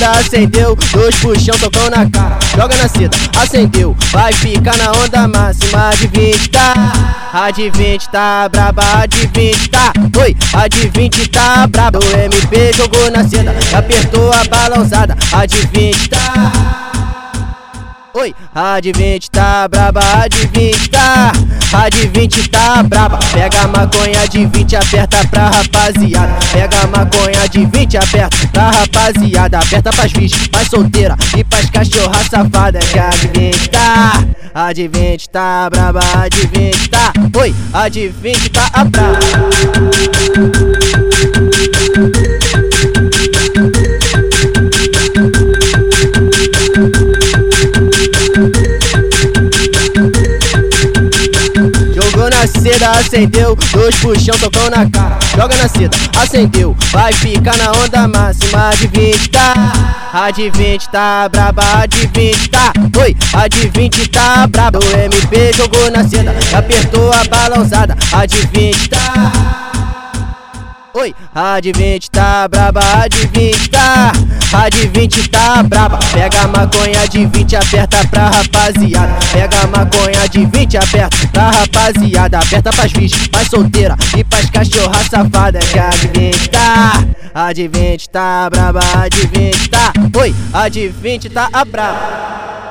acendeu, dois puxão tocão na cara. Joga na seda, acendeu, vai ficar na onda máxima de 20 tá. A de 20 tá braba, a de 20 tá. Oi, a de 20 tá braba. O MP jogou na seda, apertou a balançada. A de 20 tá. Oi, a de 20 tá braba, a de 20 tá. A de 20 tá braba. Pega a maconha de 20, aperta pra rapaziada. Pega a maconha de 20, aperta pra rapaziada. Aperta pras bichas, pras solteira e pras cachorra safada. Que a de 20 tá. A de 20 tá braba, a de 20 tá. Oi, a de 20 tá braba. Acendeu, dois puxão tocou na cara. Joga na seda, acendeu, vai ficar na onda máxima de 20 tá. A de 20 tá braba, a de 20 tá. Oi, a de 20 tá braba. O MP jogou na seda, apertou a balançada. A de 20 tá. Oi, a de 20 tá braba, a de 20 tá. A de 20 tá braba. Pega a maconha de 20, aperta pra rapaziada. Pega a maconha de 20, aperta pra rapaziada. Aperta pras bichas, pras solteira e pras cachorra safada. Que a de 20 tá. A de 20 tá braba, a de 20 tá. Oi, a de 20 tá braba.